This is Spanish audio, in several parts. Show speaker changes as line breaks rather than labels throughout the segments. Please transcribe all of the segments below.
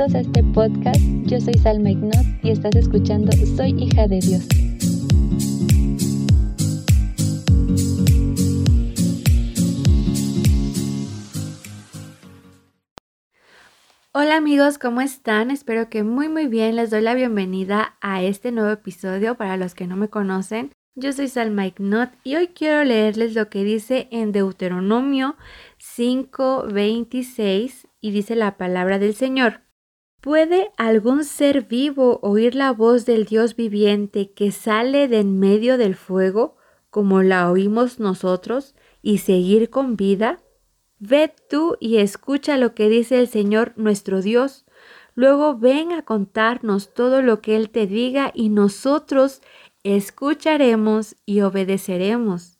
A este podcast. Yo soy Salma Ignot y estás escuchando Soy hija de Dios. Hola amigos, ¿cómo están? Espero que muy muy bien. Les doy la bienvenida a este nuevo episodio para los que no me conocen. Yo soy Salma Ignot y hoy quiero leerles lo que dice en Deuteronomio 5:26 y dice la palabra del Señor. ¿Puede algún ser vivo oír la voz del Dios viviente que sale de en medio del fuego, como la oímos nosotros, y seguir con vida? Ve tú y escucha lo que dice el Señor nuestro Dios. Luego ven a contarnos todo lo que Él te diga y nosotros escucharemos y obedeceremos.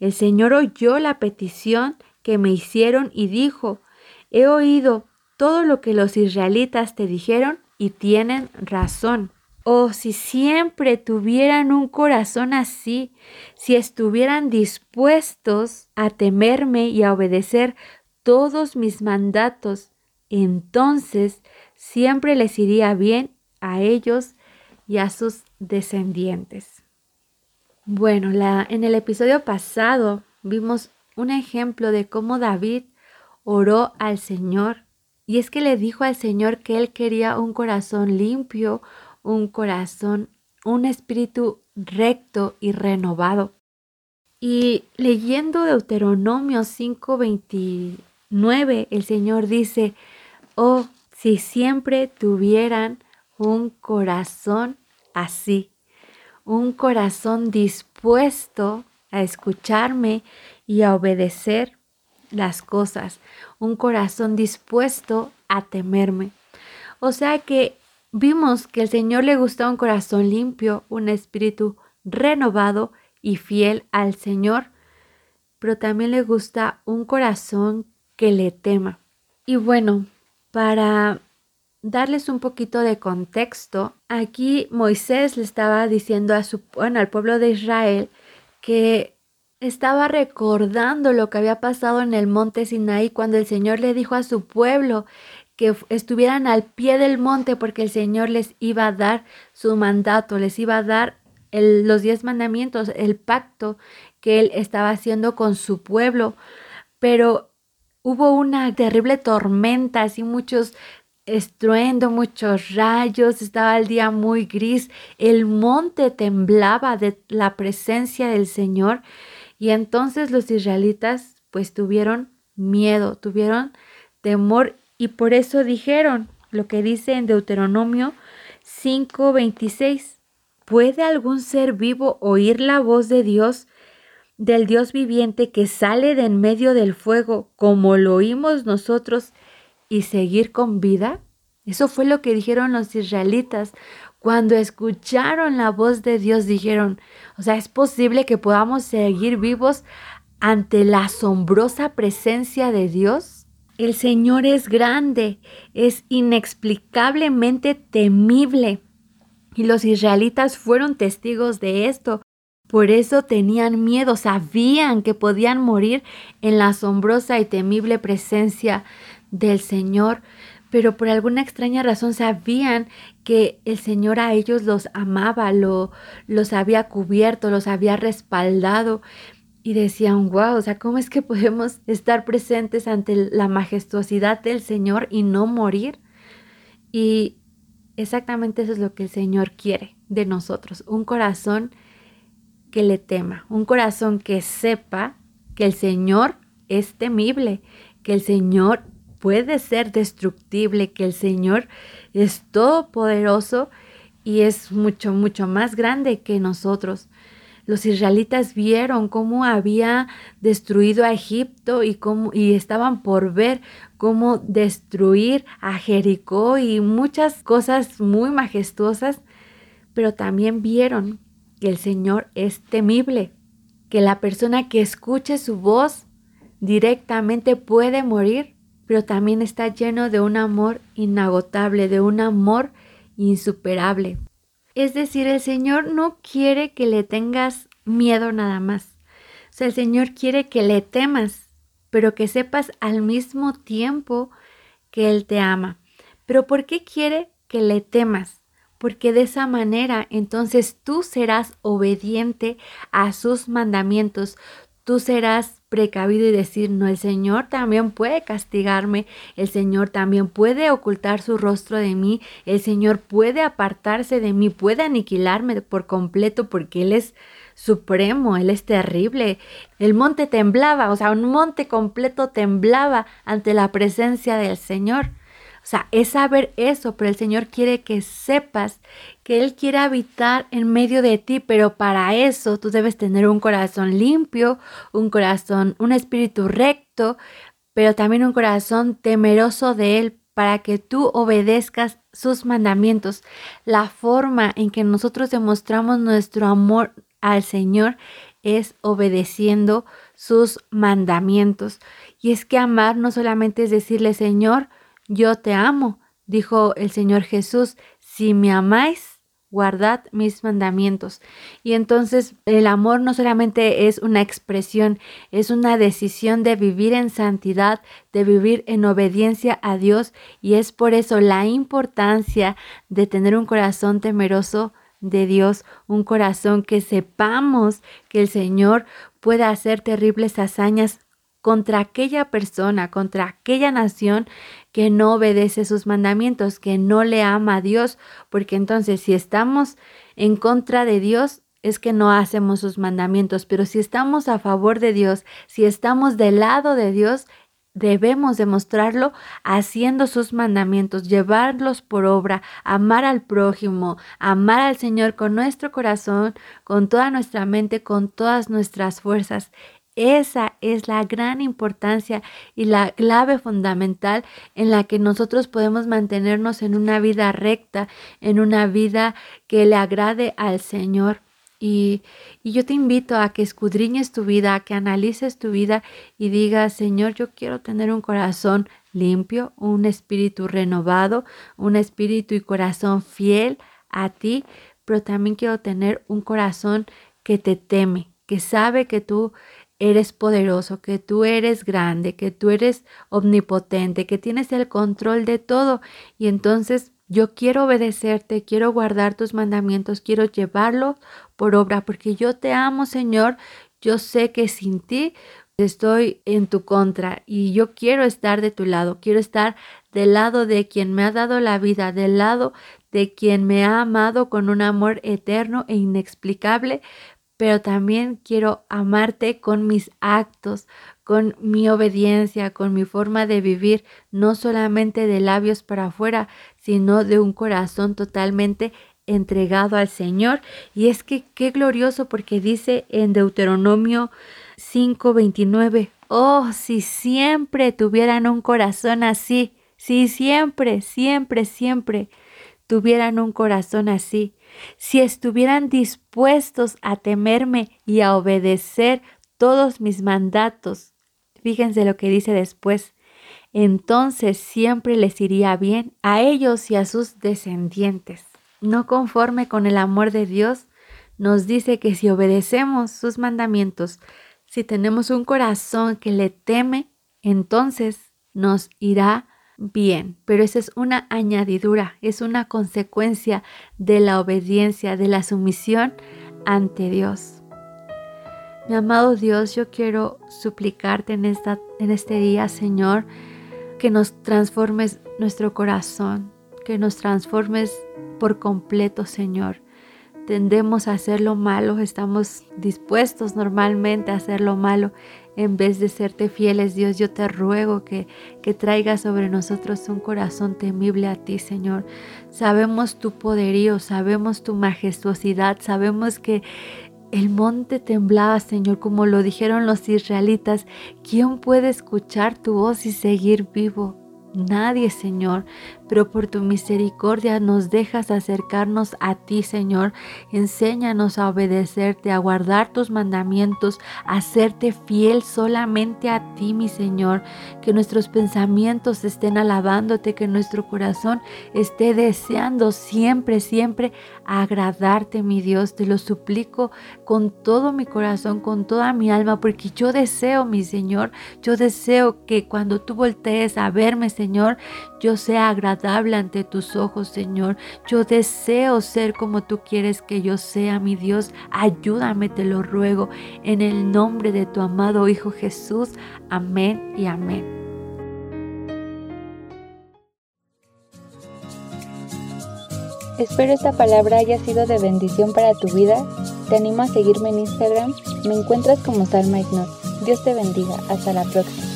El Señor oyó la petición que me hicieron y dijo, he oído todo lo que los israelitas te dijeron y tienen razón. Oh, si siempre tuvieran un corazón así, si estuvieran dispuestos a temerme y a obedecer todos mis mandatos, entonces siempre les iría bien a ellos y a sus descendientes. Bueno, en el episodio pasado vimos un ejemplo de cómo David oró al Señor y es que le dijo al Señor que él quería un corazón limpio, un corazón, un espíritu recto y renovado. Y leyendo Deuteronomio 5:29, el Señor dice, oh, si siempre tuvieran un corazón así, un corazón dispuesto a escucharme y a obedecer las cosas, un corazón dispuesto a temerme. O sea que vimos que el Señor le gusta un corazón limpio, un espíritu renovado y fiel al Señor, pero también le gusta un corazón que le tema. Y bueno, para darles un poquito de contexto, aquí Moisés le estaba diciendo a su, al pueblo de Israel que estaba recordando lo que había pasado en el monte Sinaí cuando el Señor le dijo a su pueblo que estuvieran al pie del monte porque el Señor les iba a dar su mandato, les iba a dar los diez mandamientos, el pacto que él estaba haciendo con su pueblo. Pero hubo una terrible tormenta, así muchos estruendo, muchos rayos, estaba el día muy gris, el monte temblaba de la presencia del Señor y entonces los israelitas pues tuvieron miedo, tuvieron temor y por eso dijeron lo que dice en Deuteronomio 5:26. ¿Puede algún ser vivo oír la voz de Dios, del Dios viviente que sale de en medio del fuego, como lo oímos nosotros, y seguir con vida? Eso fue lo que dijeron los israelitas. Cuando escucharon la voz de Dios dijeron, o sea, es posible que podamos seguir vivos ante la asombrosa presencia de Dios. El Señor es grande, es inexplicablemente temible. Y los israelitas fueron testigos de esto. Por eso tenían miedo, sabían que podían morir en la asombrosa y temible presencia del Señor pero por alguna extraña razón sabían que el Señor a ellos los amaba, lo, los había cubierto, los había respaldado y decían, wow, o sea, ¿cómo es que podemos estar presentes ante la majestuosidad del Señor y no morir? Y exactamente eso es lo que el Señor quiere de nosotros, un corazón que le tema, un corazón que sepa que el Señor es temible, que el Señor puede ser destructible, que el Señor es todopoderoso y es mucho, mucho más grande que nosotros. Los israelitas vieron cómo había destruido a Egipto y, cómo, y estaban por ver cómo destruir a Jericó y muchas cosas muy majestuosas, pero también vieron que el Señor es temible, que la persona que escuche su voz directamente puede morir pero también está lleno de un amor inagotable, de un amor insuperable. Es decir, el Señor no quiere que le tengas miedo nada más. O sea, el Señor quiere que le temas, pero que sepas al mismo tiempo que Él te ama. Pero ¿por qué quiere que le temas? Porque de esa manera entonces tú serás obediente a sus mandamientos, tú serás precavido y decir, no, el Señor también puede castigarme, el Señor también puede ocultar su rostro de mí, el Señor puede apartarse de mí, puede aniquilarme por completo porque Él es supremo, Él es terrible. El monte temblaba, o sea, un monte completo temblaba ante la presencia del Señor. O sea, es saber eso, pero el Señor quiere que sepas que Él quiere habitar en medio de ti, pero para eso tú debes tener un corazón limpio, un corazón, un espíritu recto, pero también un corazón temeroso de Él para que tú obedezcas sus mandamientos. La forma en que nosotros demostramos nuestro amor al Señor es obedeciendo sus mandamientos. Y es que amar no solamente es decirle, Señor, yo te amo, dijo el Señor Jesús, si me amáis, guardad mis mandamientos. Y entonces el amor no solamente es una expresión, es una decisión de vivir en santidad, de vivir en obediencia a Dios. Y es por eso la importancia de tener un corazón temeroso de Dios, un corazón que sepamos que el Señor puede hacer terribles hazañas contra aquella persona, contra aquella nación que no obedece sus mandamientos, que no le ama a Dios, porque entonces si estamos en contra de Dios, es que no hacemos sus mandamientos, pero si estamos a favor de Dios, si estamos del lado de Dios, debemos demostrarlo haciendo sus mandamientos, llevarlos por obra, amar al prójimo, amar al Señor con nuestro corazón, con toda nuestra mente, con todas nuestras fuerzas. Esa es la gran importancia y la clave fundamental en la que nosotros podemos mantenernos en una vida recta, en una vida que le agrade al Señor. Y, y, yo te invito a que escudriñes tu vida, a que analices tu vida y digas, Señor, yo quiero tener un corazón limpio, un espíritu renovado, un espíritu y corazón fiel a ti, pero también quiero tener un corazón que te teme, que sabe que tú eres poderoso, que tú eres grande, que tú eres omnipotente, que tienes el control de todo. Y entonces yo quiero obedecerte, quiero guardar tus mandamientos, quiero llevarlo por obra, porque yo te amo, Señor. Yo sé que sin ti estoy en tu contra y yo quiero estar de tu lado, quiero estar del lado de quien me ha dado la vida, del lado de quien me ha amado con un amor eterno e inexplicable, pero también quiero amarte con mis actos, con mi obediencia, con mi forma de vivir, no solamente de labios para afuera, sino de un corazón totalmente entregado al Señor. Y es que qué glorioso porque dice en Deuteronomio 5:29, oh, si siempre tuvieran un corazón así, si siempre, siempre, siempre tuvieran un corazón así, si estuvieran dispuestos a temerme y a obedecer todos mis mandatos. Fíjense lo que dice después. Entonces siempre les iría bien a ellos y a sus descendientes. No conforme con el amor de Dios, nos dice que si obedecemos sus mandamientos, si tenemos un corazón que le teme, entonces nos irá bien, pero esa es una añadidura, es una consecuencia de la obediencia, de la sumisión ante Dios. Mi amado Dios, yo quiero suplicarte en, esta, en este día, Señor, que nos transformes nuestro corazón, que nos transformes por completo, Señor. Tendemos a hacer lo malo, estamos dispuestos normalmente a hacer lo malo en vez de serte fieles, Dios, yo te ruego que, que traigas sobre nosotros un corazón temible a ti, Señor. Sabemos tu poderío, sabemos tu majestuosidad, sabemos que el monte temblaba, Señor, como lo dijeron los israelitas. ¿Quién puede escuchar tu voz y seguir vivo? Nadie, Señor pero por tu misericordia nos dejas acercarnos a ti, Señor. Enséñanos a obedecerte, a guardar tus mandamientos, a serte fiel solamente a ti, mi Señor. Que nuestros pensamientos estén alabándote, que nuestro corazón esté deseando siempre, siempre agradarte, mi Dios. Te lo suplico con todo mi corazón, con toda mi alma, porque yo deseo, mi Señor, yo deseo que cuando tú voltees a verme, Señor, yo sea agradable ante tus ojos, Señor. Yo deseo ser como tú quieres que yo sea, mi Dios. Ayúdame, te lo ruego, en el nombre de tu amado Hijo Jesús. Amén y amén.
Espero esta palabra haya sido de bendición para tu vida. Te animo a seguirme en Instagram. Me encuentras como Salma Ignot. Dios te bendiga. Hasta la próxima.